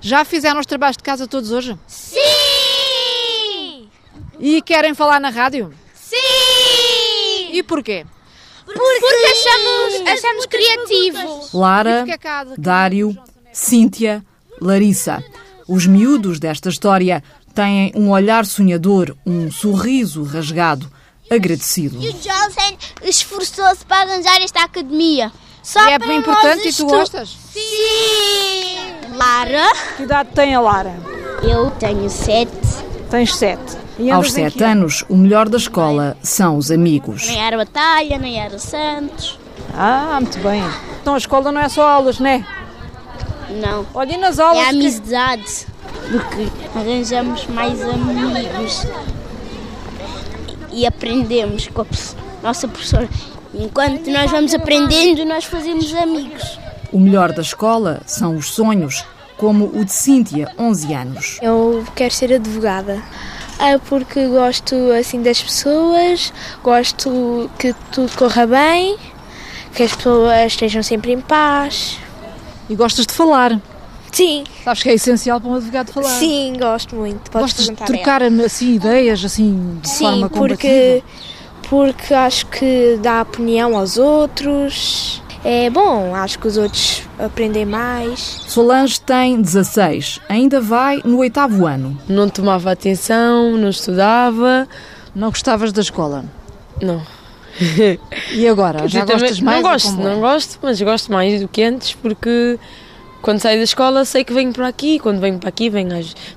Já fizeram os trabalhos de casa todos hoje? Sim! E querem falar na rádio? Sim! E porquê? Porque, Porque achamos, achamos criativo. Lara, Dário, Cíntia, Larissa. Os miúdos desta história têm um olhar sonhador, um sorriso rasgado, agradecido. E o Johnson esforçou-se para arranjar esta academia. Só e é bem importante e tu gostas? Sim! Lara? Que idade tem a Lara? Eu tenho sete. Tens sete. Aos sete anos, o melhor da escola são os amigos. Nem era Batalha, nem era Santos. Ah, muito bem. Então a escola não é só aulas, não é? Não. Olha nas aulas. É amizade. Porque arranjamos mais amigos e aprendemos com a nossa professora. Enquanto nós vamos aprendendo, nós fazemos amigos. O melhor da escola são os sonhos, como o de Cíntia, 11 anos. Eu quero ser advogada. É porque gosto assim das pessoas, gosto que tudo corra bem, que as pessoas estejam sempre em paz. E gostas de falar? Sim. Sabes que é essencial para um advogado falar? Sim, gosto muito. Podes Gostas de trocar assim ideias assim de Sim, forma porque porque acho que dá opinião aos outros. É bom, acho que os outros aprendem mais. Solange tem 16, ainda vai no oitavo ano. Não tomava atenção, não estudava. Não gostavas da escola? Não. E agora? Já gostas mais? Não gosto, não gosto, mas gosto mais do que antes porque quando saio da escola sei que venho para aqui, quando venho para aqui venho,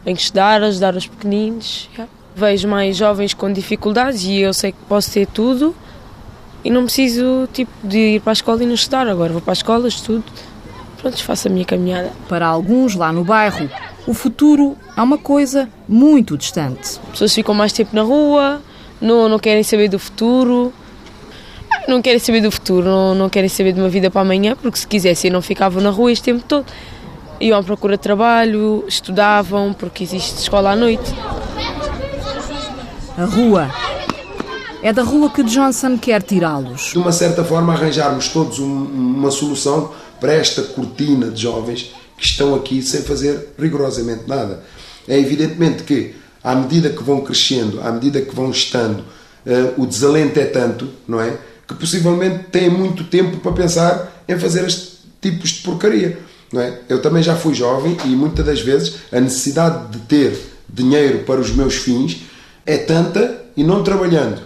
venho estudar, ajudar os pequeninos. Yeah. Vejo mais jovens com dificuldades e eu sei que posso ter tudo e não preciso tipo, de ir para a escola e não estudar. Agora vou para a escola, estudo, pronto, faço a minha caminhada. Para alguns lá no bairro, o futuro é uma coisa muito distante. As pessoas ficam mais tempo na rua, não, não querem saber do futuro. Não querem saber do futuro, não, não querem saber de uma vida para amanhã, porque se quisessem não ficavam na rua este tempo todo. Iam à procura de trabalho, estudavam, porque existe escola à noite. A rua. É da rua que Johnson quer tirá-los. De uma certa forma, arranjarmos todos um, uma solução para esta cortina de jovens que estão aqui sem fazer rigorosamente nada. É evidentemente que, à medida que vão crescendo, à medida que vão estando, uh, o desalento é tanto, não é? Que possivelmente têm muito tempo para pensar em fazer este tipos de porcaria. Não é? Eu também já fui jovem e muitas das vezes a necessidade de ter dinheiro para os meus fins é tanta e não trabalhando.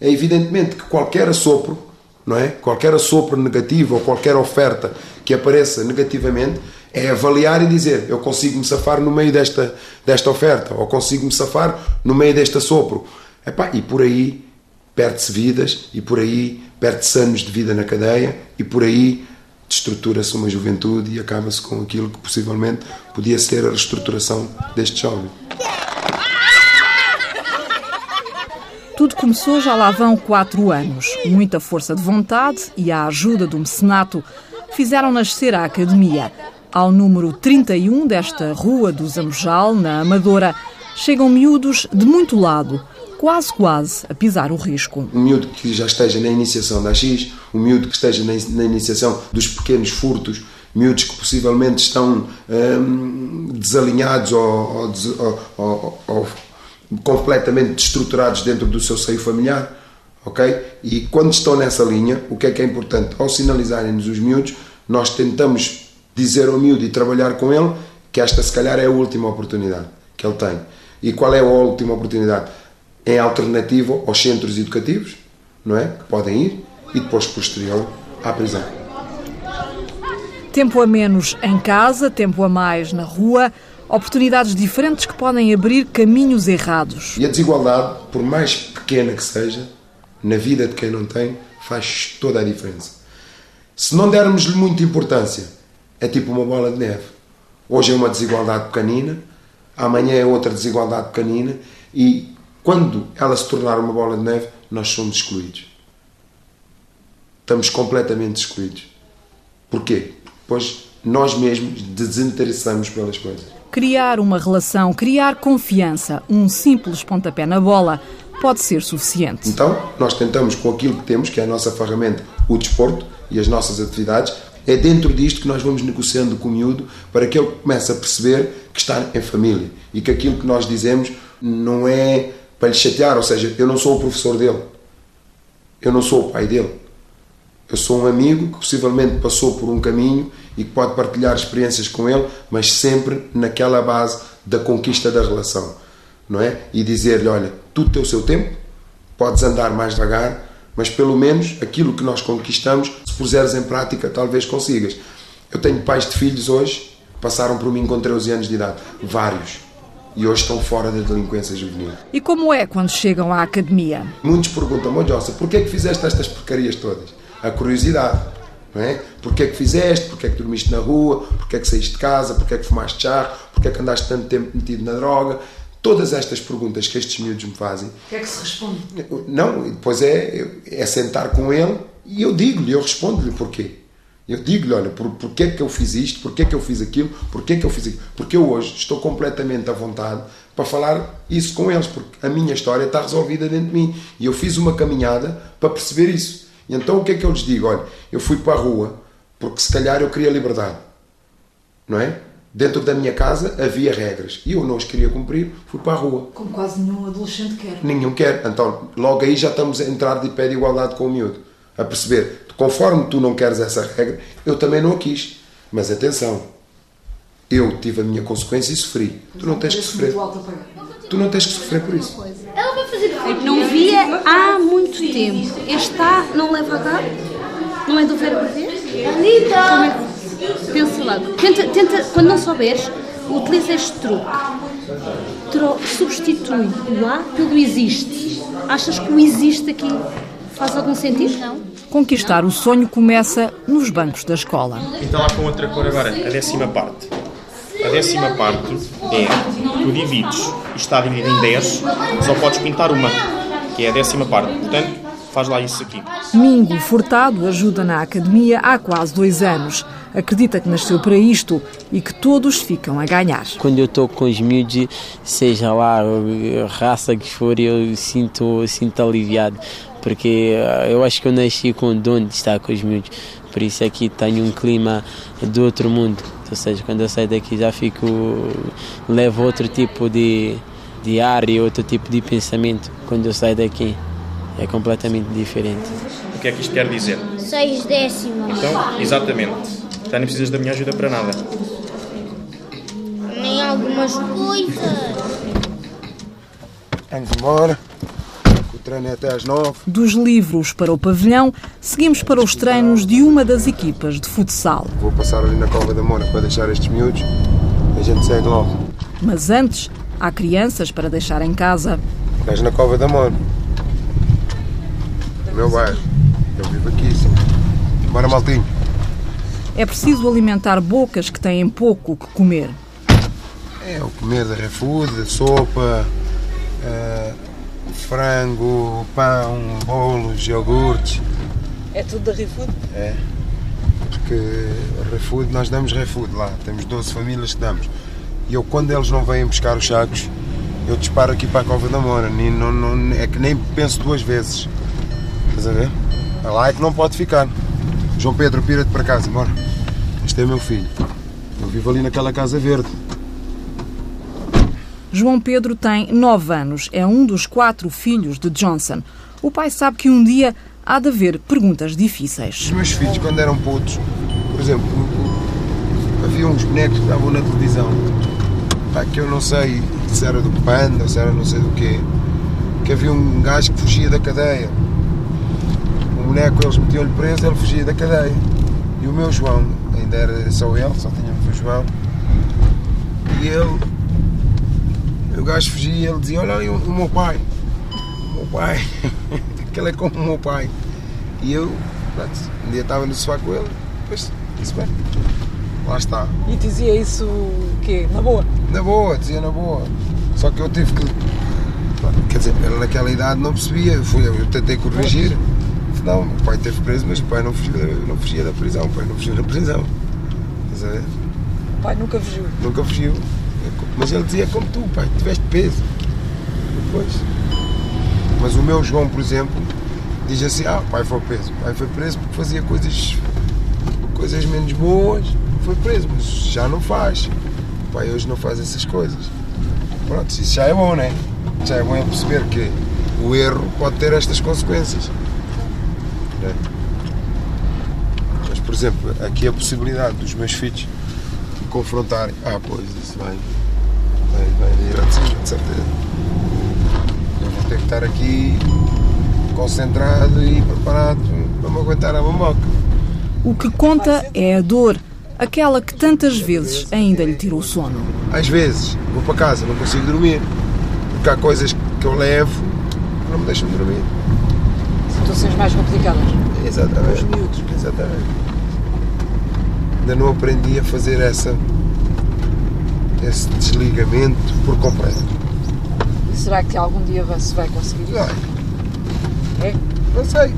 É evidentemente que qualquer assopro, não é? Qualquer assopro negativo ou qualquer oferta que apareça negativamente é avaliar e dizer eu consigo me safar no meio desta, desta oferta ou consigo me safar no meio deste assopro. Epá, e por aí perde-se vidas e por aí perde-se anos de vida na cadeia e por aí destrutura-se uma juventude e acaba-se com aquilo que possivelmente podia ser a reestruturação deste jovem. Tudo começou já lá vão quatro anos. Muita força de vontade e a ajuda do mecenato fizeram nascer a Academia. Ao número 31 desta Rua do Zamojal, na Amadora, chegam miúdos de muito lado, quase quase a pisar o risco. Um miúdo que já esteja na iniciação da X, um miúdo que esteja na iniciação dos pequenos furtos, miúdos que possivelmente estão hum, desalinhados ou, ou, ou, ou completamente destruturados dentro do seu seio familiar, ok? E quando estão nessa linha, o que é que é importante? Ao sinalizarem-nos os miúdos, nós tentamos dizer ao miúdo e trabalhar com ele que esta se calhar é a última oportunidade que ele tem. E qual é a última oportunidade? Em alternativa aos centros educativos, não é? Que podem ir e depois posterior à prisão. Tempo a menos em casa, tempo a mais na rua, oportunidades diferentes que podem abrir caminhos errados. E a desigualdade, por mais pequena que seja, na vida de quem não tem, faz toda a diferença. Se não dermos-lhe muita importância, é tipo uma bola de neve. Hoje é uma desigualdade pequenina, amanhã é outra desigualdade pequenina e quando ela se tornar uma bola de neve, nós somos excluídos. Estamos completamente excluídos. Porquê? Pois nós mesmos desinteressamos pelas coisas. Criar uma relação, criar confiança, um simples pontapé na bola pode ser suficiente. Então, nós tentamos com aquilo que temos, que é a nossa ferramenta, o desporto e as nossas atividades, É dentro disto que nós vamos negociando com o miúdo para que ele comece a perceber que está em família e que aquilo que nós dizemos não é para lhe chatear, ou seja, eu não sou o professor dele, eu não sou o pai dele. Eu sou um amigo que possivelmente passou por um caminho e que pode partilhar experiências com ele, mas sempre naquela base da conquista da relação, não é? E dizer-lhe, olha, tudo tem o seu tempo, podes andar mais devagar, mas pelo menos aquilo que nós conquistamos, se puseres em prática, talvez consigas. Eu tenho pais de filhos hoje, passaram por mim com 13 anos de idade, vários, e hoje estão fora da delinquência juvenil. E como é quando chegam à academia? Muitos perguntam-me, oh, Jossa, porquê é que fizeste estas porcarias todas? A curiosidade, não é? Porquê é que fizeste? Porquê é que dormiste na rua? Porquê é que saíste de casa? Porquê é que fumaste charro? Porquê é que andaste tanto tempo metido na droga? Todas estas perguntas que estes miúdos me fazem. O que é que se responde? Não, depois é, é sentar com ele e eu digo-lhe, eu respondo-lhe porquê. Eu digo-lhe, olha, por, porquê é que eu fiz isto, porquê é que eu fiz aquilo, porquê é que eu fiz aquilo. Porque eu hoje estou completamente à vontade para falar isso com eles, porque a minha história está resolvida dentro de mim. E eu fiz uma caminhada para perceber isso. E então o que é que eu lhes digo? Olha, eu fui para a rua porque se calhar eu queria liberdade. Não é? Dentro da minha casa havia regras e eu não as queria cumprir, fui para a rua. Como quase nenhum adolescente quer. Nenhum quer. Então, logo aí já estamos a entrar de pé de igualdade com o miúdo. A perceber, conforme tu não queres essa regra, eu também não a quis. Mas atenção, eu tive a minha consequência e sofri. Tu não tens que sofrer. Tu não tés que sofrer por isso. Não via há muito tempo. Este A não leva a cabo? Não é do verbo ver? Como é que... Pensa lá. Tenta, tenta, quando não souberes, utiliza este truque. Tro... Substitui o A pelo existe. Achas que o existe aqui faz algum sentido? Não. Conquistar o sonho começa nos bancos da escola. Então lá com outra cor agora, a décima parte. A décima parte é, tu divides, está dividido em 10, só podes pintar uma, que é a décima parte. Portanto, faz lá isso aqui. Mingo Furtado ajuda na academia há quase dois anos. Acredita que nasceu para isto e que todos ficam a ganhar. Quando eu estou com os miúdos, seja lá a raça que for, eu sinto, sinto aliviado. Porque eu acho que eu nasci com o dom de estar com os miúdos. Por isso aqui tenho um clima do outro mundo. Ou seja, quando eu saio daqui já fico. levo outro tipo de, de ar e outro tipo de pensamento quando eu saio daqui. É completamente diferente. O que é que isto quer dizer? Seis décimas. Então, exatamente. Já nem precisas da minha ajuda para nada. Nem algumas coisas. Vamos embora. O treino é até às nove. Dos livros para o pavilhão, seguimos para os treinos de uma das equipas de futsal. Vou passar ali na Cova da Mona para deixar estes miúdos. A gente segue logo. Mas antes, há crianças para deixar em casa. Estás na Cova da Mona. Meu bairro. Eu vivo aqui, sim. Bora, maltinho. É preciso alimentar bocas que têm pouco o que comer. É o comer da refood, sopa, eh, frango, pão, bolos, iogurtes. É tudo da ReFood? É. Porque refood, nós damos refood lá. Temos 12 famílias que damos. E eu, quando eles não vêm buscar os sacos, eu disparo aqui para a Cova da Mora. Nem, não, não, é que nem penso duas vezes. Estás a ver? Lá é que não pode ficar. João Pedro, pira-te para casa, bora. Este é meu filho. Eu vivo ali naquela casa verde. João Pedro tem nove anos, é um dos quatro filhos de Johnson. O pai sabe que um dia há de haver perguntas difíceis. Os meus filhos, quando eram putos, por exemplo, havia uns bonecos que estavam na televisão, pá, que eu não sei se era do panda, se era não sei do quê, que havia um gajo que fugia da cadeia. O boneco, eles metiam-lhe preso, ele fugia da cadeia. E o meu João, ainda era só ele, só tínhamos o João, e ele, gajo fugia e ele dizia, olha ali o, o meu pai, o meu pai, aquele é como o meu pai. E eu, pronto, um dia estava no sofá com ele, depois disse, bem, lá está. E dizia isso o quê? Na boa? Na boa, dizia na boa. Só que eu tive que. Quer dizer, ele naquela idade não percebia. Eu, fui, eu tentei corrigir. Não, o pai esteve preso, mas o pai não fugia, não fugia da prisão. O pai não fugiu da prisão. Estás a ver? O pai nunca fugiu. Nunca fugiu. Mas ele dizia como tu, pai, tiveste peso. Depois. Mas o meu João, por exemplo, diz assim: ah, pai foi preso. Pai foi preso porque fazia coisas coisas menos boas, foi preso, mas já não faz. Pai hoje não faz essas coisas. Pronto, isso já é bom, né? Já é bom é perceber que o erro pode ter estas consequências. Né? Mas, por exemplo, aqui a possibilidade dos meus filhos confrontarem. Ah, pois, isso vai, vai, vai ir assim, de certeza. Eu vou ter que estar aqui concentrado e preparado para me aguentar a bomboca. O que conta é a dor, aquela que tantas vezes ainda lhe tirou o sono. Às vezes vou para casa, não consigo dormir, porque há coisas que eu levo que não me deixam dormir. Situações mais complicadas. Exatamente. Exatamente. Ainda não aprendi a fazer essa, esse desligamento por completo. E será que algum dia se vai conseguir isso? É? Não sei.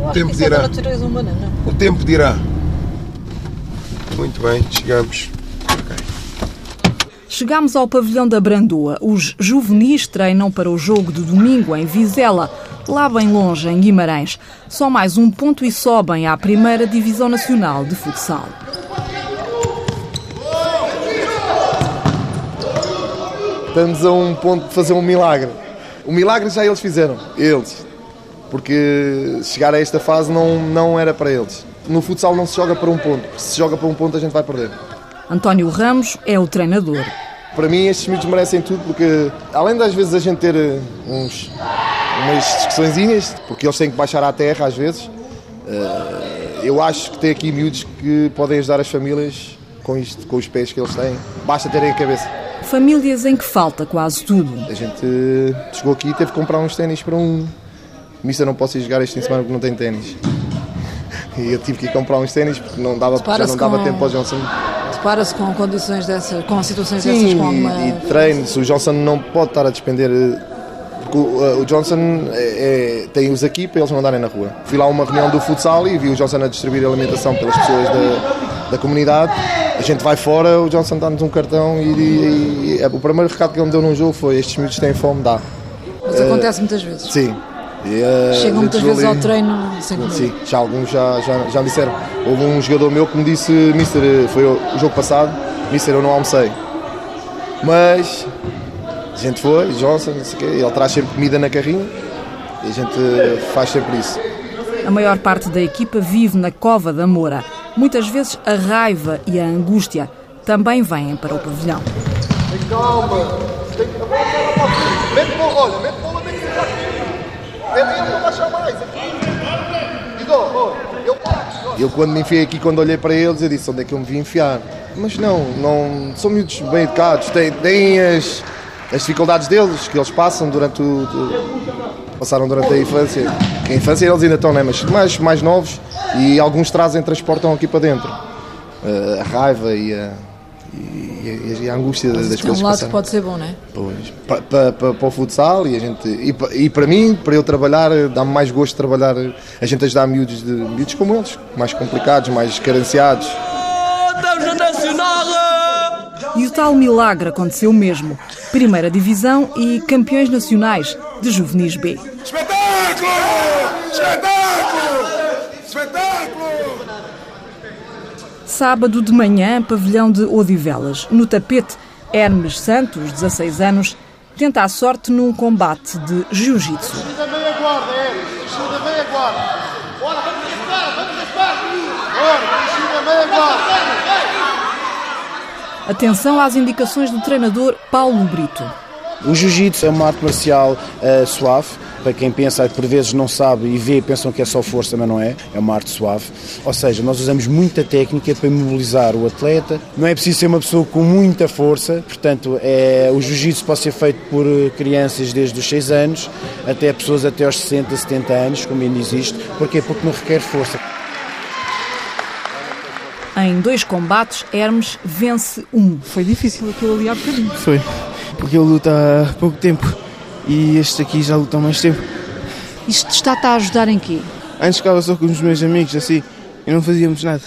Eu O tempo que isso é dirá. natureza humana, não? O tempo dirá. Muito bem, chegamos. Chegámos ao pavilhão da Brandoa. Os juvenis treinam para o jogo de domingo em Vizela, lá bem longe, em Guimarães. Só mais um ponto e sobem à primeira Divisão Nacional de Futsal. Estamos a um ponto de fazer um milagre. O milagre já eles fizeram, eles. Porque chegar a esta fase não, não era para eles. No futsal não se joga para um ponto. Se joga para um ponto a gente vai perder. António Ramos é o treinador. Para mim estes miúdos merecem tudo porque além das vezes a gente ter eh, uns, umas discussõezinhas, porque eles têm que baixar à terra às vezes, eh, eu acho que tem aqui miúdos que podem ajudar as famílias com isto, com os pés que eles têm. Basta terem a cabeça. Famílias em que falta quase tudo. A gente chegou aqui e teve que comprar uns ténis para um. Mister, não posso ir jogar este fim de semana porque não tem ténis. E eu tive que ir comprar uns ténis porque não dava, já não dava com- tempo para o Johnson. Depara-se com condições dessas, com situações dessas, Sim, com alguma. e, e treinos. O Johnson não pode estar a despender. eh, Porque o, eh, Johnson é- é- tem-os aqui para eles não andarem na rua. Fui lá a uma reunião do futsal e vi o Johnson a distribuir alimentação pelas pessoas da, da comunidade. A gente vai fora, o Johnson dá-nos um cartão e, e- e- o primeiro recado que ele me deu num jogo foi: Estes miúdos têm fome, dá. Mas acontece muitas vezes. Sim. E, eh, Chegam muitas vezes ali- ao treino sem comer. Sim, já alguns já, já, já me disseram. Houve um jogador meu que me disse, Mister, foi o jogo passado, Mister, eu não almocei. Mas a gente foi, Johnson, não sei quê, ele traz sempre comida na carrinha e a gente faz sempre isso. A maior parte da equipa vive na Cova da Moura. Muitas vezes a raiva e a angústia também vêm para o pavilhão. Calma, tem que Mete bola, olha, mete bola, tem que ficar aqui. Mete ele não baixar mais. Eu quando me enfiei aqui, quando olhei para eles, eu disse onde é que eu me vi enfiar. Mas não, não são miúdos bem educados, têm, têm as, as dificuldades deles, que eles passam durante o. do- passaram durante a infância. A infância eles ainda estão, né? mas mais, mais novos e alguns trazem, transportam aqui para dentro. Eh, a raiva e a, e, e a angústia das, das um coisas que lado que pode ser bom, não é? Pois, pa- pa- pa- para o futsal e a gente e, pa- e para mim, para eu trabalhar, dá-me mais gosto trabalhar, a gente ajudar miúdos, de, miúdos como eles, mais complicados, mais carenciados. O tal milagre aconteceu mesmo. Primeira Divisão e campeões nacionais de juvenis B. Espetáculo! Espetáculo! Espetáculo! Sábado de manhã, pavilhão de Odivelas. No tapete, Hermes Santos, 16 anos, tenta a sorte num combate de jiu-jitsu. Chega bem a guarda, Atenção às indicações do treinador Paulo Brito. O jiu-jitsu é uma arte marcial eh, suave, para quem pensa, por vezes não sabe e vê, pensam que é só força, mas não é, é uma arte suave. Ou seja, nós usamos muita técnica para imobilizar o atleta, não é preciso ser uma pessoa com muita força, portanto, é, o jiu-jitsu pode ser feito por eh, crianças desde os 6 anos até pessoas até aos 60, 70 anos, como ainda existe. Porquê? Porque não requer força. Em dois combates, Hermes vence um. Foi difícil aquilo ali há bocadinho. Foi, porque ele luta há pouco tempo e este aqui já luta há mais tempo. Isto está-te a ajudar em quê? Antes ficava só com os meus amigos assim e não fazíamos nada.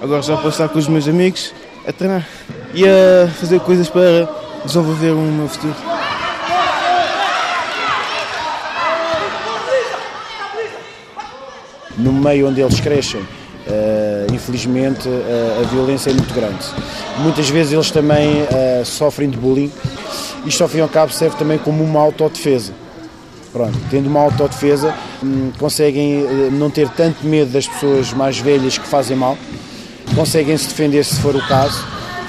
Agora já posso estar com os meus amigos a treinar e a fazer coisas para desenvolver o meu futuro. no meio onde eles crescem, eh, infelizmente a violência é muito grande. Muitas vezes eles também sofrem de bullying. Isto ao fim e ao cabo serve também como uma autodefesa. Pronto, tendo uma autodefesa, hum, conseguem não ter tanto medo das pessoas mais velhas que fazem mal, conseguem se defender se for o caso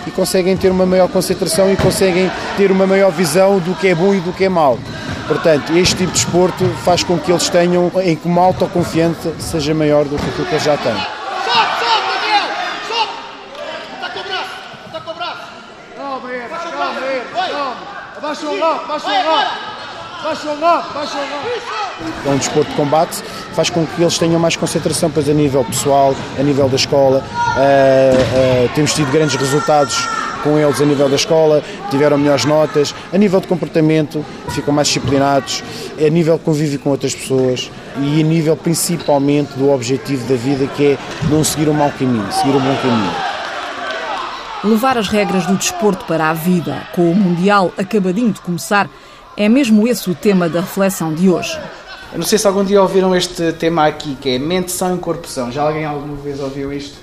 e conseguem ter uma maior concentração e conseguem ter uma maior visão do que é bom e do que é mau. Portanto, este tipo de esporte faz com que eles tenham, em que uma autoconfiança seja maior do que aquilo que eles já têm. Sobe, sobe, Daniel! Sobe! Ataca o braço! Ataca o braço! Calma aí, calma aí, calma. O o o o. É um desporto de combate, faz com que eles tenham mais concentração pois, a nível pessoal, a nível da escola. Uh, uh, temos tido grandes resultados com eles a nível da escola, tiveram melhores notas, a nível de comportamento, ficam mais disciplinados, a nível de convívio com outras pessoas e a nível principalmente do objetivo da vida que é não seguir um mau caminho, seguir um bom caminho. Levar as regras do desporto para a vida, com o Mundial acabadinho de começar, é mesmo esse o tema da reflexão de hoje. Eu não sei se algum dia ouviram este tema aqui, que é mente, são e corpo são. Já alguém alguma vez ouviu isto?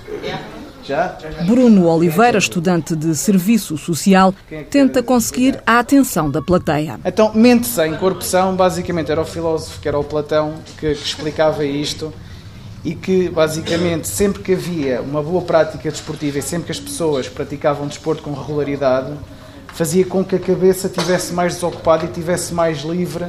Já? Bruno Oliveira, estudante de Serviço Social, tenta conseguir a atenção da plateia. Então, mente sem corpo são, basicamente era o filósofo, que era o Platão, que, que explicava isto e que, basicamente, sempre que havia uma boa prática desportiva e sempre que as pessoas praticavam desporto com regularidade, fazia com que a cabeça tivesse mais desocupada e tivesse mais livre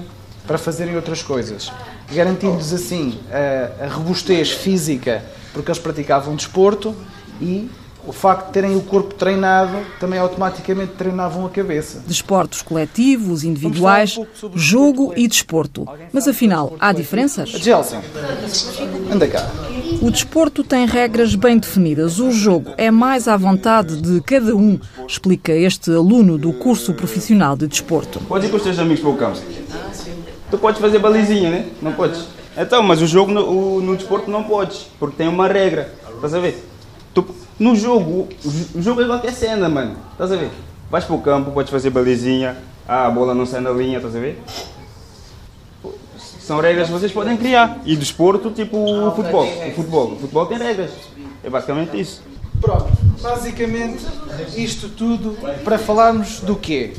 para fazerem outras coisas, garantindo-lhes assim a, a robustez física porque eles praticavam desporto e o facto de terem o corpo treinado também automaticamente treinavam a cabeça. Desportos coletivos, individuais, um jogo e desporto. Mas afinal, há diferenças? Gelson, anda cá. O desporto tem regras bem definidas. O jogo é mais à vontade de cada um, explica este aluno do curso profissional de desporto. Podes ir com os teus amigos para o campo. Tu podes fazer balizinha, né? Não podes? Então, mas o jogo no, o, no desporto não podes, porque tem uma regra. Estás a ver? Tu, no jogo, o jogo é qualquer cena, mano. Estás a ver? Vais para o campo, podes fazer balizinha. Ah, a bola não sai na linha, estás a ver? São regras que vocês podem criar. E desporto, tipo o futebol. O futebol. O futebol tem regras. É basicamente isso. Pronto, basicamente isto tudo para falarmos do quê?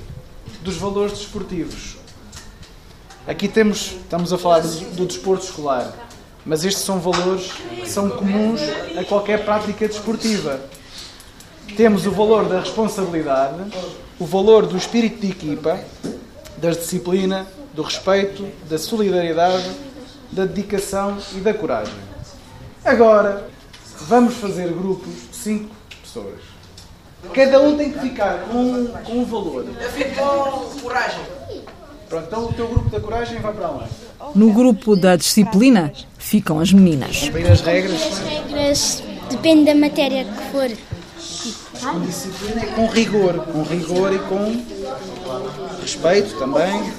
Dos valores desportivos. Aqui temos, estamos a falar do, do desporto escolar, mas estes são valores que são comuns a qualquer prática desportiva. Temos o valor da responsabilidade, o valor do espírito de equipa, da disciplina, do respeito, da solidariedade, da dedicação e da coragem. Agora, vamos fazer grupos de cinco pessoas. Cada um tem que ficar com, com um valor. Eu fico com coragem. Pronto, então o teu grupo da coragem vai para onde? No grupo da disciplina ficam as meninas. Cumprir as regras. As regras depende da matéria que for. Com disciplina e com rigor. Com rigor e com respeito também.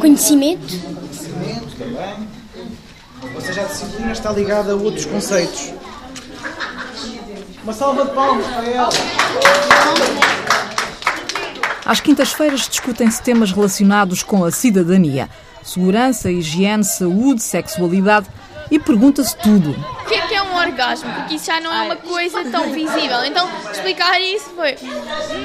Conhecimento. Conhecimento também. Ou seja, a disciplina está ligada a outros conceitos. Uma salva de palmas para ela. Às quintas-feiras discutem-se temas relacionados com a cidadania, segurança, higiene, saúde, sexualidade e pergunta-se tudo. Que orgasmo? Porque isso já não é uma coisa tão visível. Então, explicar isso foi.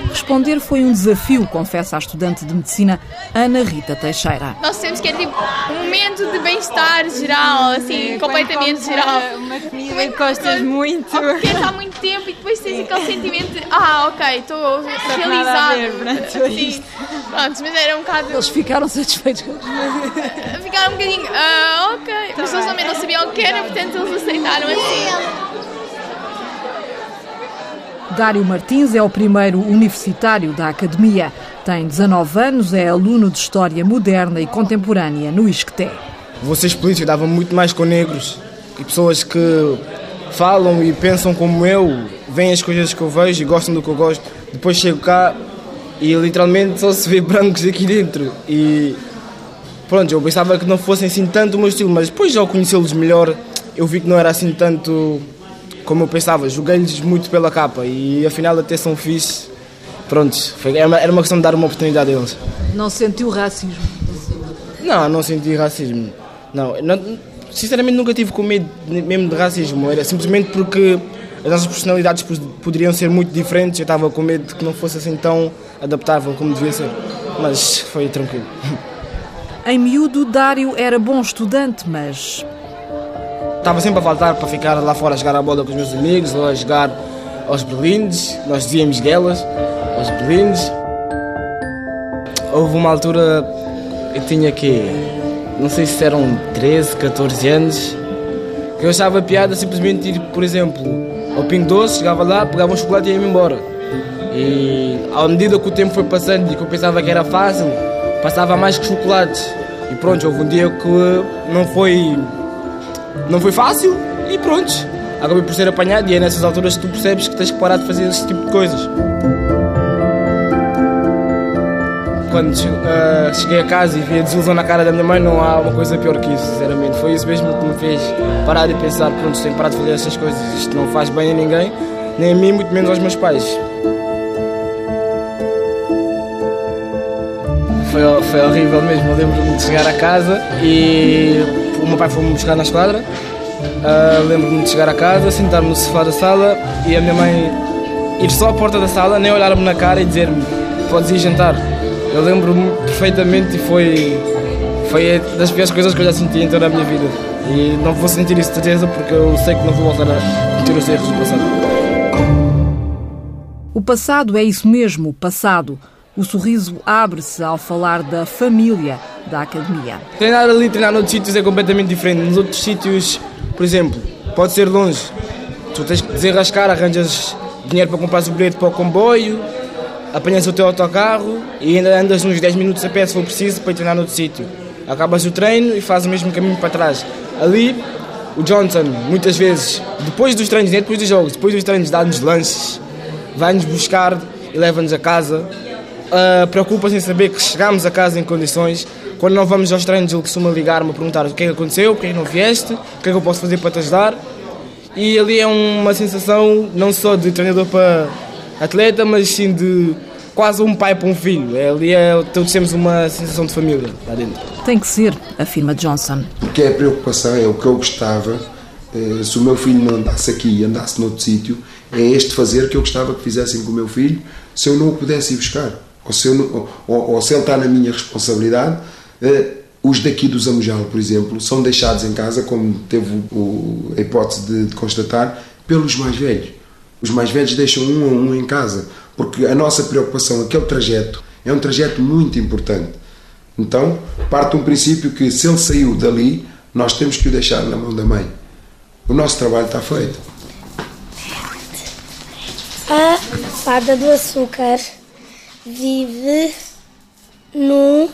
Responder foi um desafio, confessa a estudante de medicina Ana Rita Teixeira. Nós temos que é tipo um momento de bem-estar geral, assim, completamente geral. Uma comida que gostas muito. Porque há muito tempo e depois tens aquele sentimento de ah, ok, estou realizado. Sim. Pronto, mas era um bocado. Eles ficaram satisfeitos com Ficaram um bocadinho, ah, ok. Mas eles também não sabiam o que era, portanto eles aceitaram assim. Dário Martins é o primeiro universitário da academia. Tem 19 anos, é aluno de História Moderna e Contemporânea no ISCTE. Vocês políticos davam muito mais com negros e pessoas que falam e pensam como eu, veem as coisas que eu vejo e gostam do que eu gosto. Depois chego cá e literalmente só se vê brancos aqui dentro. E pronto, eu pensava que não fossem assim tanto o meu estilo, mas depois ao conhecê-los melhor eu vi que não era assim tanto como eu pensava. Joguei-lhes muito pela capa e afinal até são fixe. Pronto, foi, era, uma, era uma questão de dar uma oportunidade a eles. Não sentiu racismo? Não, não senti racismo. Não, não sinceramente nunca tive com medo mesmo de racismo, era simplesmente porque as nossas personalidades poderiam ser muito diferentes, eu estava com medo de que não fosse assim tão adaptável como devia ser, mas foi tranquilo. Em miúdo, Dário era bom estudante, mas. Estava sempre a faltar para ficar lá fora a jogar a bola com os meus amigos ou a jogar aos berlindes, nós dizíamos guelas, aos berlindes. Houve uma altura eu tinha que, não sei se eram 13, 14 anos, que eu achava piada simplesmente ir, por exemplo, ao Pingo Doce, chegava lá, pegava um chocolate e ia-me embora. E à medida que o tempo foi passando e que eu pensava que era fácil, passava mais que chocolates. E pronto, houve um dia que não foi, não foi fácil e pronto. Acabei por ser apanhado e é nessas alturas que tu percebes que tens que parar de fazer esse tipo de coisas. Quando uh, cheguei a casa e vi a desilusão na cara da minha mãe, não há uma coisa pior que isso, sinceramente. Foi isso mesmo que me fez parar e pensar: pronto, tenho parado de fazer essas coisas, isto não faz bem a ninguém, nem a mim, muito menos aos meus pais. Foi, foi horrível mesmo. Eu lembro-me de chegar a casa e o meu pai foi-me buscar na esquadra. Uh, lembro-me de chegar a casa, sentar-me no sofá da sala e a minha mãe ir só à porta da sala, nem olhar-me na cara e dizer-me: Podes ir jantar. Eu lembro-me perfeitamente e foi, foi das piores coisas que eu já senti em toda a minha vida. E não vou sentir isso de certeza porque eu sei que não vou voltar a ter os erros do passado. O passado é isso mesmo, passado. O sorriso abre-se ao falar da família da academia. Treinar ali, treinar noutros sítios é completamente diferente. Nos outros sítios, por exemplo, pode ser longe. Tu tens que desenrascar, arranjas dinheiro para comprar o bilhete para o comboio, apanhas o teu autocarro e ainda andas uns 10 minutos a pé se for preciso para ir treinar noutro sítio. Acabas o treino e fazes o mesmo caminho para trás. Ali, o Johnson, muitas vezes, depois dos treinos, nem depois dos jogos, depois dos treinos, dá-nos lanches, vai-nos buscar e leva-nos a casa uh, preocupa-se em saber que chegamos a casa em condições. Quando não vamos aos treinos, ele costuma ligar-me a perguntar o que é que aconteceu, o que é que não vieste, o que é que eu posso fazer para te ajudar. E ali é uma sensação não só de treinador para atleta, mas sim de quase um pai para um filho. É, ali é, todos temos uma sensação de família lá dentro. Tem que ser, afirma Johnson. Porque é a preocupação, é o que eu gostava, eh, se o meu filho não andasse aqui e andasse noutro sítio, é este fazer que eu gostava que fizessem com o meu filho, se eu não o pudesse ir buscar ou se, eu, ou, ou se ele está na minha responsabilidade, os daqui do Zamujal, por exemplo, são deixados em casa, como teve o, a hipótese de, de, constatar, pelos mais velhos. Os mais velhos deixam um a um em casa, porque a nossa preocupação, aquele trajeto, é um trajeto muito importante. Então, parte um princípio que se ele saiu dali, nós temos que o deixar na mão da mãe. O nosso trabalho está feito. A fada do açúcar vive no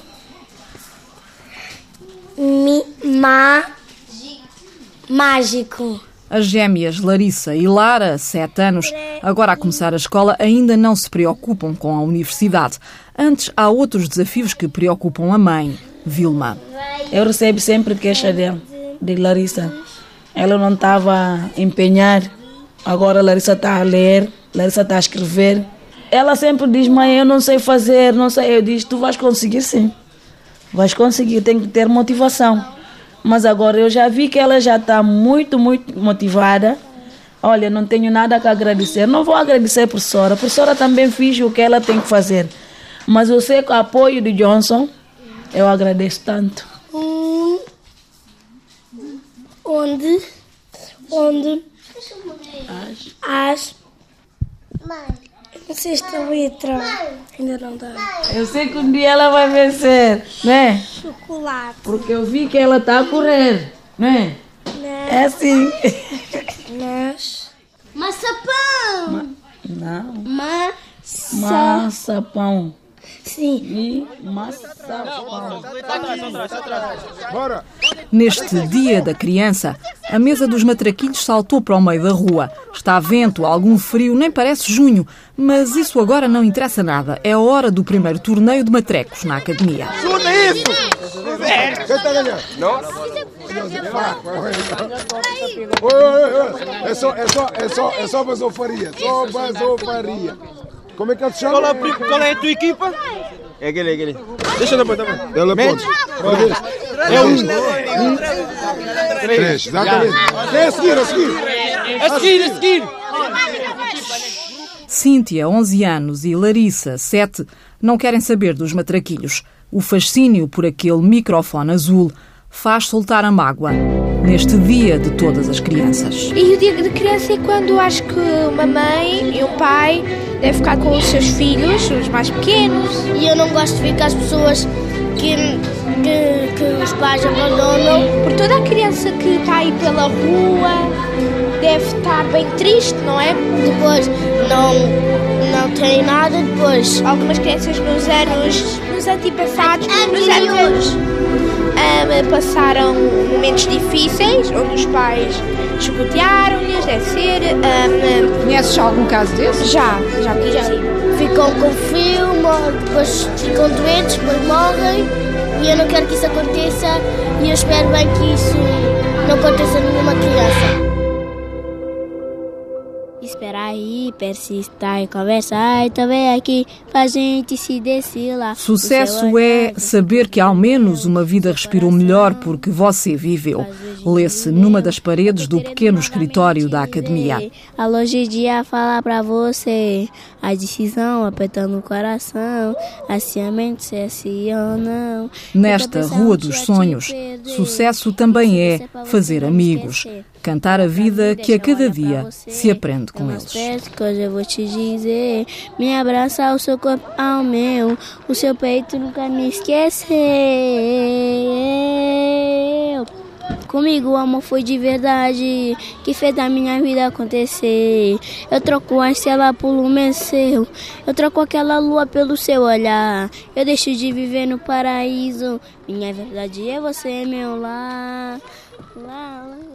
mi, ma, mágico. As gêmeas Larissa e Lara, sete anos, agora a começar a escola, ainda não se preocupam com a universidade. Antes, há outros desafios que preocupam a mãe, Vilma. Eu recebo sempre queixa dela, de Larissa. Ela não estava a empenhar, agora Larissa está a ler, Larissa está a escrever. Ela sempre diz, mãe, eu não sei fazer, não sei. Eu disse, tu vais conseguir sim. Vais conseguir, tem que ter motivação. Mas agora eu já vi que ela já está muito, muito motivada. Olha, não tenho nada a agradecer. Não vou agradecer a professora. A professora também fez o que ela tem que fazer. Mas eu sei que o apoio do Johnson, eu agradeço tanto. Hum, onde? Onde? As. As. Mãe. Não sei esta letra. Ainda não dá. Eu sei que um dia ela vai vencer, né? Chocolate. Porque eu vi que ela está a correr, né? Não. É assim. Mas. Maçapão! Ma... Não. Maça... Maçapão. Sim. E maçapão. Bora! Neste Dia da Criança, a mesa dos matraquilhos saltou para o meio da rua. Está vento, algum frio, nem parece junho, mas isso agora não interessa nada. É a hora do primeiro torneio de matrecos na academia. Chuta isso! Quem está ganhando? É só, é só, é só, é só basofaria. Só basofaria. Como é que ele se chama? Qual, é, qual é a tua equipa? É aquele, é aquele. Deixa depois também. Ele pode. Pode. É um. um Três, exatamente. É a seguir, a seguir. A seguir, a seguir. Cíntia, 11 anos, e Larissa, 7, não querem saber dos matraquilhos. O fascínio por aquele microfone azul faz soltar a mágoa neste dia de todas as crianças. E o dia de criança é quando acho que uma mãe e um pai devem ficar com os seus filhos, os mais pequenos. E eu não gosto de ver que as pessoas que, que, que os pais abandonam. Por toda a criança que está aí pela rua deve estar bem triste, não é? Depois não, não tem nada, depois. Algumas crianças nos anos, nos antepassados, nos anos um, passaram momentos difíceis, onde os pais esbotearam-lhes, deve ser. Um, Conheces algum caso desse? Já, já conheci. Ficam com frio, depois ficam doentes, depois morrem. E eu não quero que isso aconteça e eu espero bem que isso não aconteça a nenhuma criança. Espera aí, persistar e conversar, e também aqui pra gente se decilar. Sucesso é saber que ao menos uma vida respirou melhor porque você viveu. Lê-se numa das paredes do pequeno escritório da academia. A longe dia falar pra você a decisão apertando o coração, assim a mente se é sim ou não. Nesta Rua dos Sonhos, sucesso também é fazer amigos, cantar a vida que a cada dia se aprende com eles. Hoje eu vou te dizer, me abraçar o seu corpo ao meu, o seu peito nunca me esqueceu. Comigo o amor foi de verdade, que fez da minha vida acontecer. Eu troco a estrela por lume seu, eu troco aquela lua pelo seu olhar. Eu deixo de viver no paraíso, minha verdade é você, meu lar. lá, lá.